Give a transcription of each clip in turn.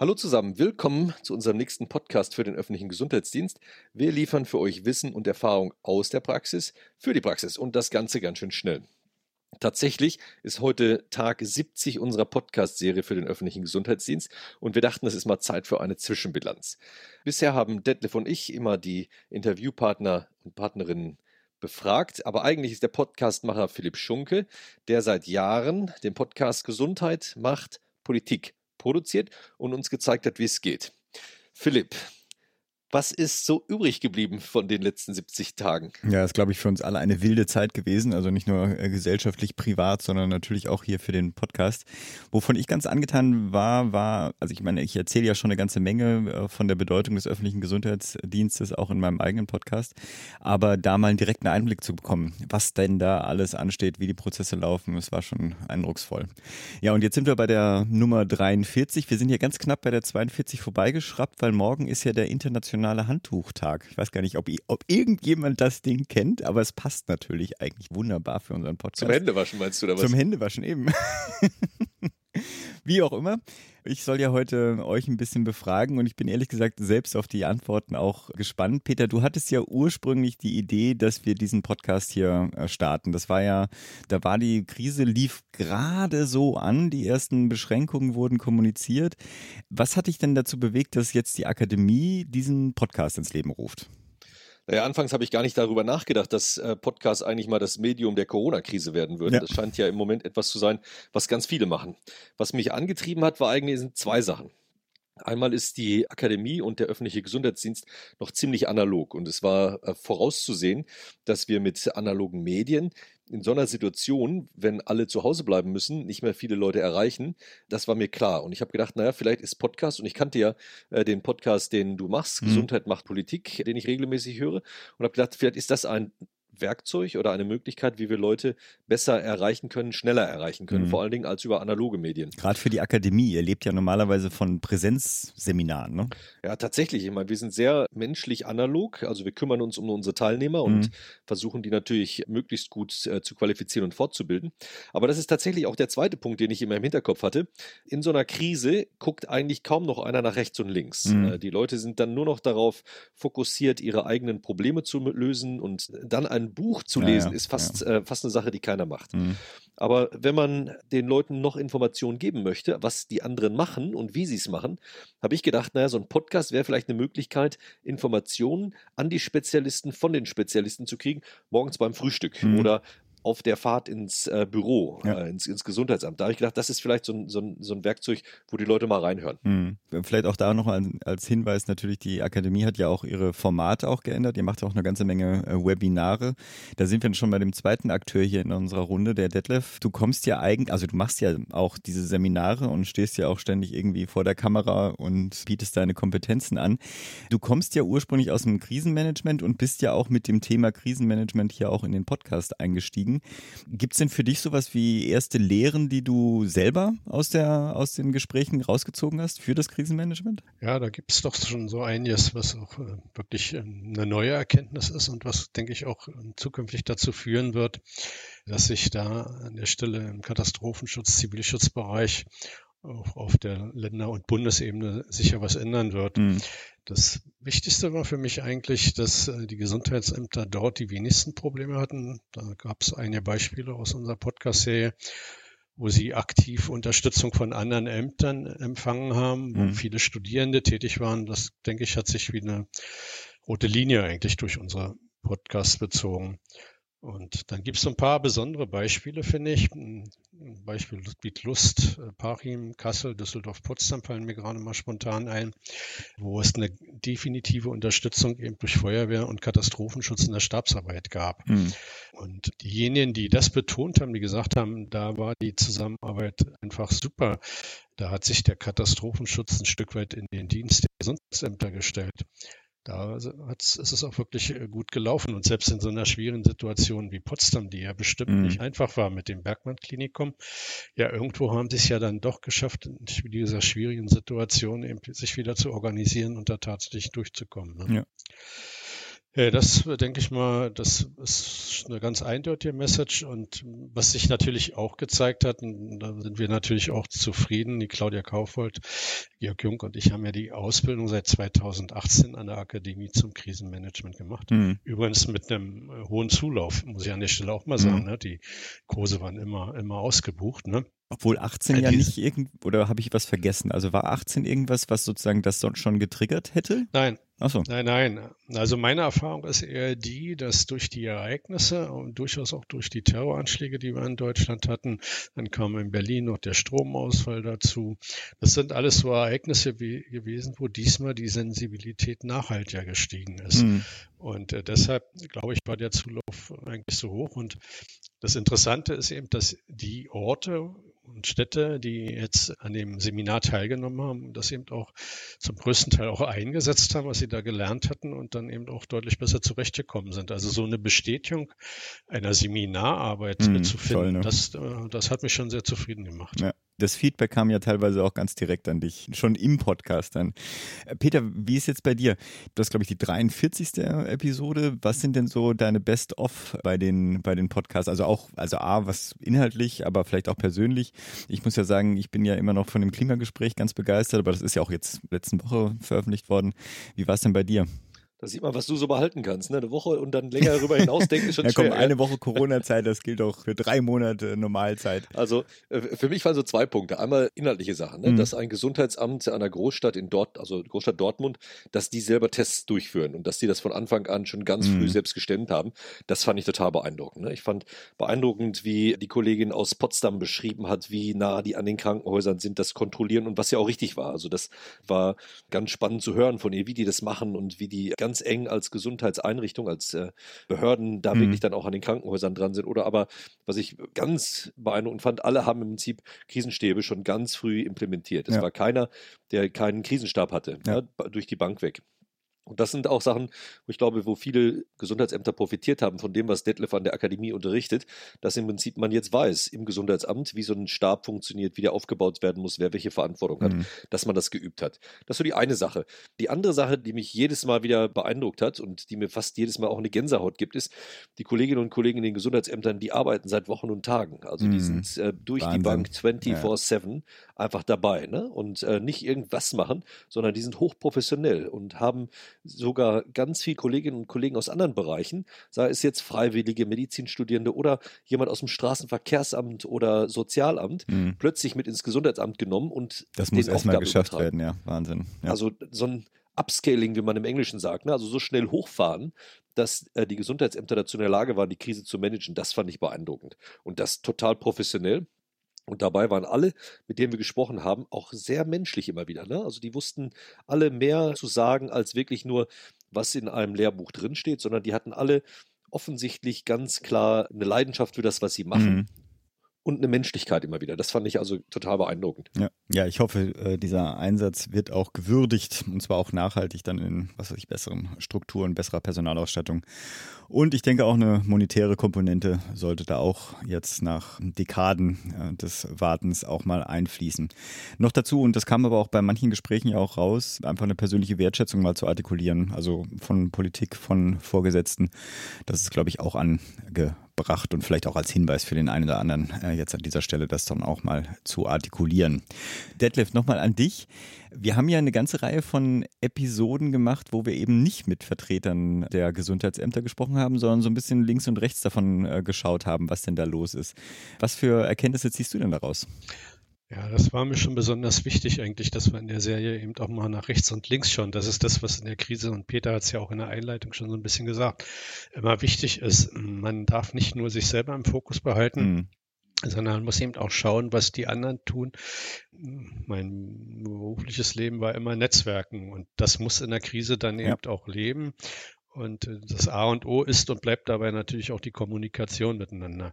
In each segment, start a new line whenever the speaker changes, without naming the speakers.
Hallo zusammen, willkommen zu unserem nächsten Podcast für den öffentlichen Gesundheitsdienst. Wir liefern für euch Wissen und Erfahrung aus der Praxis für die Praxis und das Ganze ganz schön schnell. Tatsächlich ist heute Tag 70 unserer Podcast-Serie für den öffentlichen Gesundheitsdienst und wir dachten, es ist mal Zeit für eine Zwischenbilanz. Bisher haben Detlef und ich immer die Interviewpartner und Partnerinnen befragt, aber eigentlich ist der Podcastmacher Philipp Schunke, der seit Jahren den Podcast Gesundheit macht Politik produziert und uns gezeigt hat, wie es geht. Philipp, was ist so übrig geblieben von den letzten 70 Tagen?
Ja, ist, glaube ich, für uns alle eine wilde Zeit gewesen. Also nicht nur äh, gesellschaftlich, privat, sondern natürlich auch hier für den Podcast. Wovon ich ganz angetan war, war, also ich meine, ich erzähle ja schon eine ganze Menge äh, von der Bedeutung des öffentlichen Gesundheitsdienstes auch in meinem eigenen Podcast. Aber da mal einen direkten Einblick zu bekommen, was denn da alles ansteht, wie die Prozesse laufen, das war schon eindrucksvoll. Ja, und jetzt sind wir bei der Nummer 43. Wir sind hier ganz knapp bei der 42 vorbeigeschraubt, weil morgen ist ja der internationale internationale Handtuchtag. Ich weiß gar nicht, ob, ob irgendjemand das Ding kennt, aber es passt natürlich eigentlich wunderbar für unseren Podcast.
Zum Händewaschen meinst du da was?
Zum Händewaschen eben. Wie auch immer. Ich soll ja heute euch ein bisschen befragen und ich bin ehrlich gesagt selbst auf die Antworten auch gespannt. Peter, du hattest ja ursprünglich die Idee, dass wir diesen Podcast hier äh, starten. Das war ja, da war die Krise, lief gerade so an, die ersten Beschränkungen wurden kommuniziert. Was hat dich denn dazu bewegt, dass jetzt die Akademie diesen Podcast ins Leben ruft?
Naja, anfangs habe ich gar nicht darüber nachgedacht, dass äh, Podcasts eigentlich mal das Medium der Corona-Krise werden würden. Ja. Das scheint ja im Moment etwas zu sein, was ganz viele machen. Was mich angetrieben hat, war eigentlich sind zwei Sachen. Einmal ist die Akademie und der öffentliche Gesundheitsdienst noch ziemlich analog und es war äh, vorauszusehen, dass wir mit analogen Medien in so einer Situation, wenn alle zu Hause bleiben müssen, nicht mehr viele Leute erreichen. Das war mir klar. Und ich habe gedacht, naja, vielleicht ist Podcast, und ich kannte ja äh, den Podcast, den du machst, mhm. Gesundheit macht Politik, den ich regelmäßig höre, und habe gedacht, vielleicht ist das ein Werkzeug oder eine Möglichkeit, wie wir Leute besser erreichen können, schneller erreichen können, mhm. vor allen Dingen als über analoge Medien.
Gerade für die Akademie, ihr lebt ja normalerweise von Präsenzseminaren, ne?
Ja, tatsächlich. Ich meine, wir sind sehr menschlich analog, also wir kümmern uns um unsere Teilnehmer und mhm. versuchen die natürlich möglichst gut äh, zu qualifizieren und fortzubilden. Aber das ist tatsächlich auch der zweite Punkt, den ich immer im Hinterkopf hatte. In so einer Krise guckt eigentlich kaum noch einer nach rechts und links. Mhm. Äh, die Leute sind dann nur noch darauf fokussiert, ihre eigenen Probleme zu lösen und dann einen Buch zu lesen, ja, ja, ist fast, ja. äh, fast eine Sache, die keiner macht. Mhm. Aber wenn man den Leuten noch Informationen geben möchte, was die anderen machen und wie sie es machen, habe ich gedacht, naja, so ein Podcast wäre vielleicht eine Möglichkeit, Informationen an die Spezialisten von den Spezialisten zu kriegen, morgens beim Frühstück mhm. oder auf der Fahrt ins äh, Büro, ja. äh, ins, ins, Gesundheitsamt. Da habe ich gedacht, das ist vielleicht so ein, so, ein, so ein Werkzeug, wo die Leute mal reinhören.
Mhm. Vielleicht auch da noch als Hinweis natürlich, die Akademie hat ja auch ihre Formate auch geändert. Ihr macht auch eine ganze Menge äh, Webinare. Da sind wir schon bei dem zweiten Akteur hier in unserer Runde, der Detlef. Du kommst ja eigentlich, also du machst ja auch diese Seminare und stehst ja auch ständig irgendwie vor der Kamera und bietest deine Kompetenzen an. Du kommst ja ursprünglich aus dem Krisenmanagement und bist ja auch mit dem Thema Krisenmanagement hier auch in den Podcast eingestiegen kriegen. Gibt es denn für dich sowas wie erste Lehren, die du selber aus, der, aus den Gesprächen rausgezogen hast für das Krisenmanagement?
Ja, da gibt es doch schon so einiges, was auch äh, wirklich ähm, eine neue Erkenntnis ist und was, denke ich, auch ähm, zukünftig dazu führen wird, dass sich da an der Stelle im Katastrophenschutz, Zivilschutzbereich auch auf der Länder- und Bundesebene sicher was ändern wird. Mhm. Das Wichtigste war für mich eigentlich, dass äh, die Gesundheitsämter dort die wenigsten Probleme hatten. Da gab es einige Beispiele aus unserer Podcast-Serie, wo sie aktiv Unterstützung von anderen Ämtern empfangen haben, wo mhm. viele Studierende tätig waren. Das, denke ich, hat sich wie eine rote Linie eigentlich durch unsere Podcast bezogen. Und dann gibt es so ein paar besondere Beispiele, finde ich. Ein Beispiel Ludwig Lust, äh, Parchim, Kassel, Düsseldorf, Potsdam fallen mir gerade mal spontan ein, wo es eine definitive Unterstützung eben durch Feuerwehr und Katastrophenschutz in der Stabsarbeit gab. Mhm. Und diejenigen, die das betont haben, die gesagt haben, da war die Zusammenarbeit einfach super. Da hat sich der Katastrophenschutz ein Stück weit in den Dienst der Gesundheitsämter gestellt da ist es auch wirklich äh, gut gelaufen. Und selbst in so einer schwierigen Situation wie Potsdam, die ja bestimmt mhm. nicht einfach war mit dem Bergmann-Klinikum, ja, irgendwo haben sie es ja dann doch geschafft, in dieser schwierigen Situation eben sich wieder zu organisieren und da tatsächlich durchzukommen. Ne? Ja. Ja, das denke ich mal, das ist eine ganz eindeutige Message und was sich natürlich auch gezeigt hat, und da sind wir natürlich auch zufrieden, die Claudia Kaufhold, Georg Jung und ich haben ja die Ausbildung seit 2018 an der Akademie zum Krisenmanagement gemacht. Mhm. Übrigens mit einem hohen Zulauf, muss ich an der Stelle auch mal sagen. Mhm. Ne? Die Kurse waren immer, immer ausgebucht. Ne?
Obwohl 18 ja nicht irgend, oder habe ich was vergessen? Also war 18 irgendwas, was sozusagen das schon getriggert hätte?
Nein. Ach so. Nein, nein. Also meine Erfahrung ist eher die, dass durch die Ereignisse und durchaus auch durch die Terroranschläge, die wir in Deutschland hatten, dann kam in Berlin noch der Stromausfall dazu. Das sind alles so Ereignisse wie, gewesen, wo diesmal die Sensibilität nachhaltiger gestiegen ist. Mhm. Und äh, deshalb, glaube ich, war der Zulauf eigentlich so hoch. Und das Interessante ist eben, dass die Orte, und Städte, die jetzt an dem Seminar teilgenommen haben, das eben auch zum größten Teil auch eingesetzt haben, was sie da gelernt hatten und dann eben auch deutlich besser zurechtgekommen sind. Also so eine Bestätigung einer Seminararbeit mm, zu finden, toll, ne? das, äh, das hat mich schon sehr zufrieden gemacht.
Ja das Feedback kam ja teilweise auch ganz direkt an dich, schon im Podcast dann. Äh, Peter, wie ist jetzt bei dir? Das ist, glaube ich, die 43. Episode. Was sind denn so deine Best-of bei den, bei den Podcasts? Also auch, also A, was inhaltlich, aber vielleicht auch persönlich. Ich muss ja sagen, ich bin ja immer noch von dem Klimagespräch ganz begeistert, aber das ist ja auch jetzt letzte Woche veröffentlicht worden. Wie war es denn bei dir?
Da sieht man, was du so behalten kannst. Ne? Eine Woche und dann länger darüber hinaus denken ist schon ja,
komm, schwer. Eine Woche Corona-Zeit, das gilt auch für drei Monate Normalzeit.
Also äh, für mich waren so zwei Punkte. Einmal inhaltliche Sachen, ne? mhm. dass ein Gesundheitsamt einer Großstadt in Dort, also Großstadt Dortmund, dass die selber Tests durchführen und dass die das von Anfang an schon ganz mhm. früh selbst gestemmt haben. Das fand ich total beeindruckend. Ne? Ich fand beeindruckend, wie die Kollegin aus Potsdam beschrieben hat, wie nah die an den Krankenhäusern sind, das kontrollieren und was ja auch richtig war. Also das war ganz spannend zu hören von ihr, wie die das machen und wie die ganz eng als Gesundheitseinrichtung, als äh, Behörden da mhm. wirklich dann auch an den Krankenhäusern dran sind. Oder aber, was ich ganz beeindruckend fand, alle haben im Prinzip Krisenstäbe schon ganz früh implementiert. Es ja. war keiner, der keinen Krisenstab hatte, ja. Ja, ne, durch die Bank weg. Und das sind auch Sachen, wo ich glaube, wo viele Gesundheitsämter profitiert haben von dem, was Detlef an der Akademie unterrichtet, dass im Prinzip man jetzt weiß im Gesundheitsamt, wie so ein Stab funktioniert, wie der aufgebaut werden muss, wer welche Verantwortung hat, mhm. dass man das geübt hat. Das ist so die eine Sache. Die andere Sache, die mich jedes Mal wieder beeindruckt hat und die mir fast jedes Mal auch eine Gänsehaut gibt, ist, die Kolleginnen und Kollegen in den Gesundheitsämtern, die arbeiten seit Wochen und Tagen. Also die mhm. sind äh, durch Wahnsinn. die Bank 24-7 ja. einfach dabei ne? und äh, nicht irgendwas machen, sondern die sind hochprofessionell und haben sogar ganz viele Kolleginnen und Kollegen aus anderen Bereichen, sei es jetzt freiwillige Medizinstudierende oder jemand aus dem Straßenverkehrsamt oder Sozialamt, mhm. plötzlich mit ins Gesundheitsamt genommen und
das muss erstmal geschafft werden, ja, Wahnsinn. Ja.
Also so ein Upscaling, wie man im Englischen sagt, ne? also so schnell hochfahren, dass äh, die Gesundheitsämter dazu in der Lage waren, die Krise zu managen, das fand ich beeindruckend. Und das total professionell. Und dabei waren alle, mit denen wir gesprochen haben, auch sehr menschlich immer wieder. Ne? Also die wussten alle mehr zu sagen, als wirklich nur, was in einem Lehrbuch drinsteht, sondern die hatten alle offensichtlich ganz klar eine Leidenschaft für das, was sie machen. Mhm und eine Menschlichkeit immer wieder. Das fand ich also total beeindruckend.
Ja, ja ich hoffe, äh, dieser Einsatz wird auch gewürdigt und zwar auch nachhaltig dann in, was weiß ich, besseren Strukturen, besserer Personalausstattung. Und ich denke auch eine monetäre Komponente sollte da auch jetzt nach Dekaden äh, des Wartens auch mal einfließen. Noch dazu, und das kam aber auch bei manchen Gesprächen ja auch raus, einfach eine persönliche Wertschätzung mal zu artikulieren, also von Politik, von Vorgesetzten. Das ist, glaube ich, auch ange gebracht und vielleicht auch als Hinweis für den einen oder anderen äh, jetzt an dieser Stelle das dann auch mal zu artikulieren. Detlef, nochmal an dich. Wir haben ja eine ganze Reihe von Episoden gemacht, wo wir eben nicht mit Vertretern der Gesundheitsämter gesprochen haben, sondern so ein bisschen links und rechts davon äh, geschaut haben, was denn da los ist. Was für Erkenntnisse ziehst du denn daraus?
Ja, das war mir schon besonders wichtig eigentlich, dass wir in der Serie eben auch mal nach rechts und links schauen. Das ist das, was in der Krise, und Peter hat es ja auch in der Einleitung schon so ein bisschen gesagt, immer wichtig ist. Man darf nicht nur sich selber im Fokus behalten, mhm sondern man muss eben auch schauen, was die anderen tun. Mein berufliches Leben war immer Netzwerken und das muss in der Krise dann eben ja. auch leben. Und äh, das A und O ist und bleibt dabei natürlich auch die Kommunikation miteinander.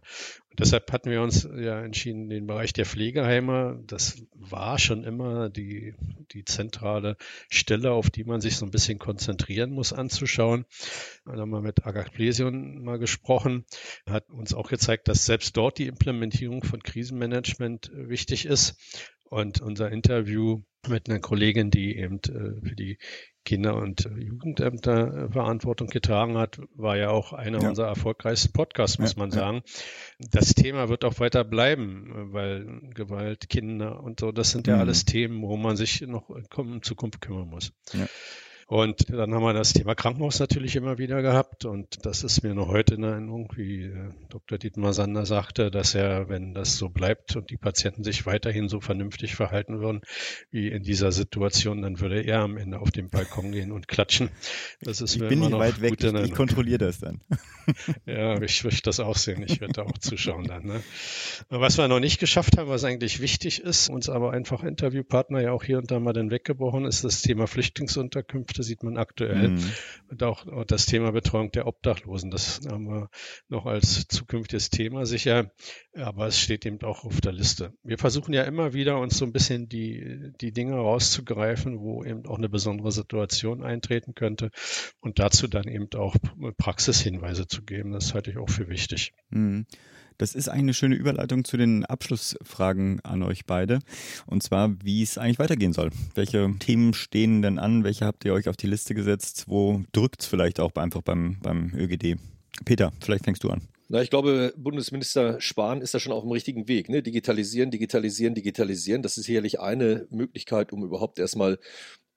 Und deshalb hatten wir uns ja entschieden, den Bereich der Pflegeheime, das war schon immer die, die zentrale Stelle, auf die man sich so ein bisschen konzentrieren muss, anzuschauen. Da haben wir mit Agathe Plesion mal gesprochen, hat uns auch gezeigt, dass selbst dort die Implementierung von Krisenmanagement wichtig ist. Und unser Interview mit einer Kollegin, die eben äh, für die Kinder- und Jugendämter Verantwortung getragen hat, war ja auch einer ja. unserer erfolgreichsten Podcasts, muss ja, man sagen. Ja. Das Thema wird auch weiter bleiben, weil Gewalt, Kinder und so, das sind ja mhm. alles Themen, wo man sich noch in Zukunft kümmern muss. Und dann haben wir das Thema Krankenhaus natürlich immer wieder gehabt. Und das ist mir noch heute in Erinnerung, wie äh, Dr. Dietmar Sander sagte, dass er, wenn das so bleibt und die Patienten sich weiterhin so vernünftig verhalten würden wie in dieser Situation, dann würde er am Ende auf den Balkon gehen und klatschen.
Das ist ich mir bin immer nicht weit weg. Ich, ich kontrolliere das dann.
ja, ich möchte das auch sehen. Ich werde da auch zuschauen dann. Ne? Was wir noch nicht geschafft haben, was eigentlich wichtig ist, uns aber einfach Interviewpartner ja auch hier und da mal dann weggebrochen, ist das Thema Flüchtlingsunterkünfte. Projekte sieht man aktuell. Mhm. Und auch, auch das Thema Betreuung der Obdachlosen, das haben wir noch als zukünftiges Thema sicher. Aber es steht eben auch auf der Liste. Wir versuchen ja immer wieder, uns so ein bisschen die, die Dinge rauszugreifen, wo eben auch eine besondere Situation eintreten könnte und dazu dann eben auch Praxishinweise zu geben. Das halte ich auch für wichtig.
Mhm. Das ist eigentlich eine schöne Überleitung zu den Abschlussfragen an euch beide. Und zwar, wie es eigentlich weitergehen soll. Welche Themen stehen denn an? Welche habt ihr euch auf die Liste gesetzt? Wo drückt es vielleicht auch einfach beim, beim ÖGD? Peter, vielleicht fängst du an.
Na, ich glaube, Bundesminister Spahn ist da schon auf dem richtigen Weg. Ne? Digitalisieren, digitalisieren, digitalisieren. Das ist sicherlich eine Möglichkeit, um überhaupt erstmal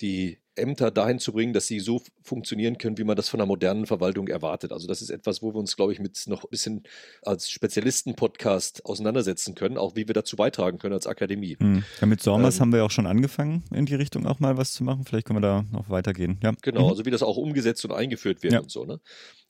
die Ämter dahin zu bringen, dass sie so funktionieren können, wie man das von einer modernen Verwaltung erwartet. Also das ist etwas, wo wir uns, glaube ich, mit noch ein bisschen als Spezialisten-Podcast auseinandersetzen können, auch wie wir dazu beitragen können als Akademie.
Hm. Ja, mit Sormas ähm, haben wir auch schon angefangen, in die Richtung auch mal was zu machen. Vielleicht können wir da noch weitergehen. Ja.
Genau, mhm. also wie das auch umgesetzt und eingeführt wird ja. und so. Ne?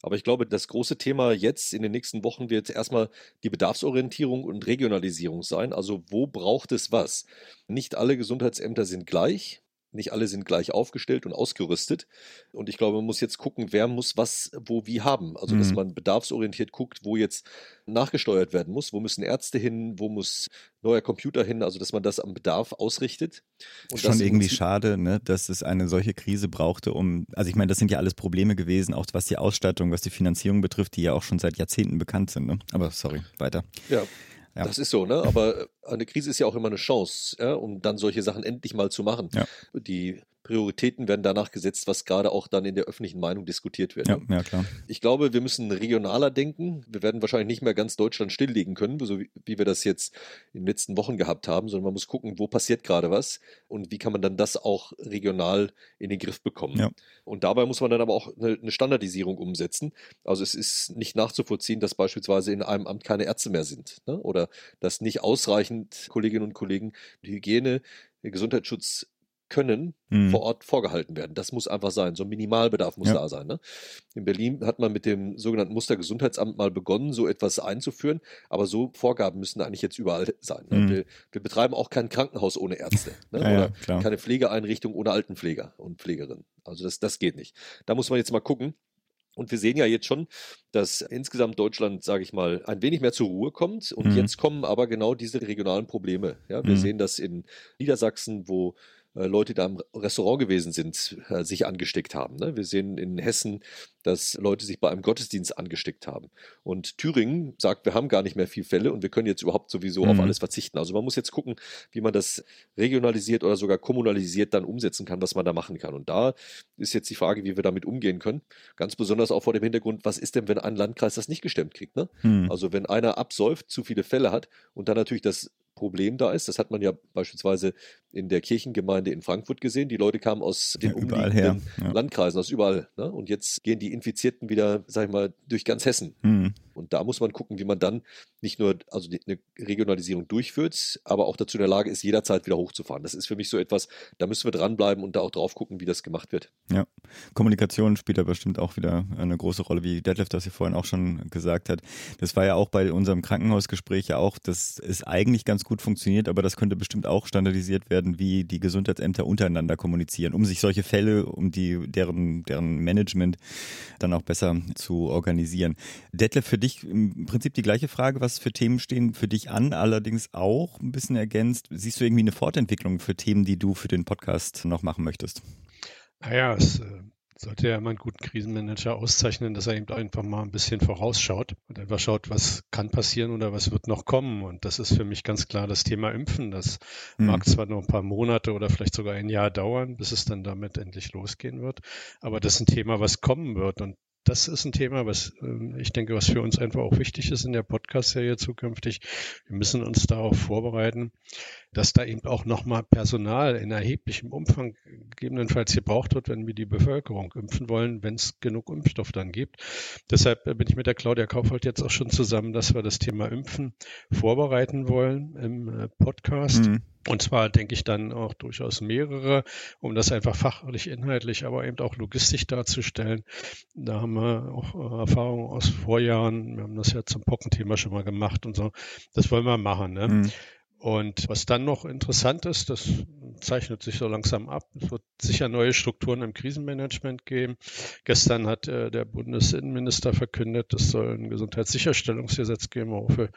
Aber ich glaube, das große Thema jetzt in den nächsten Wochen wird erstmal die Bedarfsorientierung und Regionalisierung sein. Also wo braucht es was? Nicht alle Gesundheitsämter sind gleich. Nicht alle sind gleich aufgestellt und ausgerüstet. Und ich glaube, man muss jetzt gucken, wer muss was wo wie haben. Also, dass mhm. man bedarfsorientiert guckt, wo jetzt nachgesteuert werden muss. Wo müssen Ärzte hin? Wo muss neuer Computer hin? Also, dass man das am Bedarf ausrichtet.
Und Schon irgendwie schade, ne, dass es eine solche Krise brauchte, um, also ich meine, das sind ja alles Probleme gewesen, auch was die Ausstattung, was die Finanzierung betrifft, die ja auch schon seit Jahrzehnten bekannt sind. Ne? Aber sorry, weiter.
Ja. Ja. Das ist so, ne? Aber eine Krise ist ja auch immer eine Chance, ja, um dann solche Sachen endlich mal zu machen. Ja. Die Prioritäten werden danach gesetzt, was gerade auch dann in der öffentlichen Meinung diskutiert wird.
Ja, ja, klar.
Ich glaube, wir müssen regionaler denken. Wir werden wahrscheinlich nicht mehr ganz Deutschland stilllegen können, so wie, wie wir das jetzt in den letzten Wochen gehabt haben, sondern man muss gucken, wo passiert gerade was und wie kann man dann das auch regional in den Griff bekommen. Ja. Und dabei muss man dann aber auch eine, eine Standardisierung umsetzen. Also es ist nicht nachzuvollziehen, dass beispielsweise in einem Amt keine Ärzte mehr sind ne? oder dass nicht ausreichend Kolleginnen und Kollegen die Hygiene, Gesundheitsschutz können mhm. vor Ort vorgehalten werden. Das muss einfach sein. So ein Minimalbedarf muss ja. da sein. Ne? In Berlin hat man mit dem sogenannten Mustergesundheitsamt mal begonnen, so etwas einzuführen, aber so Vorgaben müssen eigentlich jetzt überall sein. Ne? Mhm. Wir, wir, betreiben auch kein Krankenhaus ohne Ärzte ne? ja, oder ja, keine Pflegeeinrichtung ohne Altenpfleger und Pflegerinnen. Also das, das geht nicht. Da muss man jetzt mal gucken. Und wir sehen ja jetzt schon, dass insgesamt Deutschland, sage ich mal, ein wenig mehr zur Ruhe kommt. Und mhm. jetzt kommen aber genau diese regionalen Probleme. Ja, wir mhm. sehen das in Niedersachsen, wo Leute, die da im Restaurant gewesen sind, äh, sich angesteckt haben. Ne? Wir sehen in Hessen, dass Leute sich bei einem Gottesdienst angesteckt haben. Und Thüringen sagt, wir haben gar nicht mehr viel Fälle und wir können jetzt überhaupt sowieso mhm. auf alles verzichten. Also man muss jetzt gucken, wie man das regionalisiert oder sogar kommunalisiert dann umsetzen kann, was man da machen kann. Und da ist jetzt die Frage, wie wir damit umgehen können. Ganz besonders auch vor dem Hintergrund, was ist denn, wenn ein Landkreis das nicht gestemmt kriegt? Ne? Mhm. Also wenn einer absäuft, zu viele Fälle hat und dann natürlich das Problem da ist. Das hat man ja beispielsweise in der Kirchengemeinde in Frankfurt gesehen. Die Leute kamen aus den ja, umliegenden ja. Landkreisen, aus überall. Ne? Und jetzt gehen die Infizierten wieder, sag ich mal, durch ganz Hessen. Mhm. Da muss man gucken, wie man dann nicht nur also eine Regionalisierung durchführt, aber auch dazu in der Lage ist, jederzeit wieder hochzufahren. Das ist für mich so etwas, da müssen wir dranbleiben und da auch drauf gucken, wie das gemacht wird.
Ja, Kommunikation spielt da bestimmt auch wieder eine große Rolle, wie Detlef das hier vorhin auch schon gesagt hat. Das war ja auch bei unserem Krankenhausgespräch ja auch, dass es eigentlich ganz gut funktioniert, aber das könnte bestimmt auch standardisiert werden, wie die Gesundheitsämter untereinander kommunizieren, um sich solche Fälle, um die, deren, deren Management dann auch besser zu organisieren. Detlef, für dich im Prinzip die gleiche Frage, was für Themen stehen für dich an, allerdings auch ein bisschen ergänzt. Siehst du irgendwie eine Fortentwicklung für Themen, die du für den Podcast noch machen möchtest?
Naja, es äh, sollte ja immer einen guten Krisenmanager auszeichnen, dass er eben einfach mal ein bisschen vorausschaut und einfach schaut, was kann passieren oder was wird noch kommen. Und das ist für mich ganz klar das Thema Impfen. Das mhm. mag zwar noch ein paar Monate oder vielleicht sogar ein Jahr dauern, bis es dann damit endlich losgehen wird, aber das ist ein Thema, was kommen wird. Und das ist ein Thema, was ähm, ich denke, was für uns einfach auch wichtig ist in der Podcast-Serie zukünftig. Wir müssen uns darauf vorbereiten, dass da eben auch nochmal Personal in erheblichem Umfang gegebenenfalls gebraucht wird, wenn wir die Bevölkerung impfen wollen, wenn es genug Impfstoff dann gibt. Deshalb bin ich mit der Claudia Kaufhold jetzt auch schon zusammen, dass wir das Thema Impfen vorbereiten wollen im äh, Podcast. Mhm. Und zwar denke ich dann auch durchaus mehrere, um das einfach fachlich, inhaltlich, aber eben auch logistisch darzustellen. Da haben wir auch äh, Erfahrungen aus Vorjahren. Wir haben das ja zum Pockenthema schon mal gemacht und so. Das wollen wir machen. Ne? Mhm. Und was dann noch interessant ist, das zeichnet sich so langsam ab. Es wird sicher neue Strukturen im Krisenmanagement geben. Gestern hat äh, der Bundesinnenminister verkündet, es soll ein Gesundheitssicherstellungsgesetz geben, worauf wir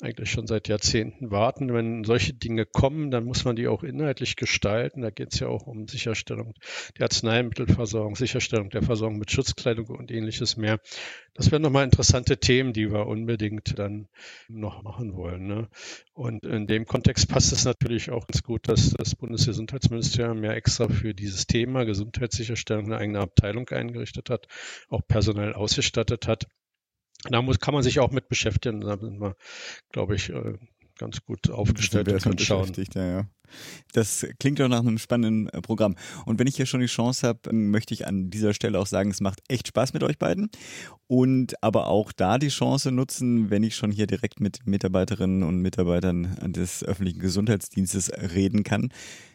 eigentlich schon seit Jahrzehnten warten. Wenn solche Dinge kommen, dann muss man die auch inhaltlich gestalten. Da geht es ja auch um Sicherstellung der Arzneimittelversorgung, Sicherstellung der Versorgung mit Schutzkleidung und ähnliches mehr. Das wären nochmal interessante Themen, die wir unbedingt dann noch machen wollen. Ne? Und in dem Kontext passt es natürlich auch ganz gut, dass das Bundesgesundheitsministerium ja extra für dieses Thema Gesundheitssicherstellung eine eigene Abteilung eingerichtet hat, auch personell ausgestattet hat. Da muss, kann man sich auch mit beschäftigen. Da sind wir, glaube ich, äh, ganz gut aufgestellt und können schauen.
Ja, ja. Das klingt doch nach einem spannenden äh, Programm. Und wenn ich hier schon die Chance habe, möchte ich an dieser Stelle auch sagen, es macht echt Spaß mit euch beiden. Und aber auch da die Chance nutzen, wenn ich schon hier direkt mit Mitarbeiterinnen und Mitarbeitern des öffentlichen Gesundheitsdienstes reden kann.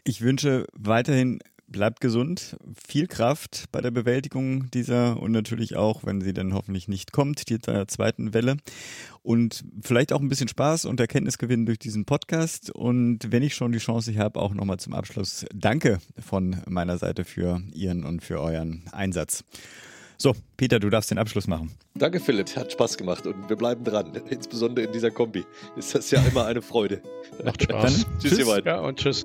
Ich wünsche weiterhin bleibt gesund, viel Kraft bei der Bewältigung dieser und natürlich auch, wenn sie dann hoffentlich nicht kommt, dieser zweiten Welle. Und vielleicht auch ein bisschen Spaß und Erkenntnis gewinnen durch diesen Podcast. Und wenn ich schon die Chance habe, auch nochmal zum Abschluss Danke von meiner Seite für Ihren und für euren Einsatz. So, Peter, du darfst den Abschluss machen.
Danke, Philipp. Hat Spaß gemacht und wir bleiben dran. Insbesondere in dieser Kombi ist das ja immer eine Freude.
Macht Spaß.
tschüss, tschüss. Ihr
Ja, und tschüss.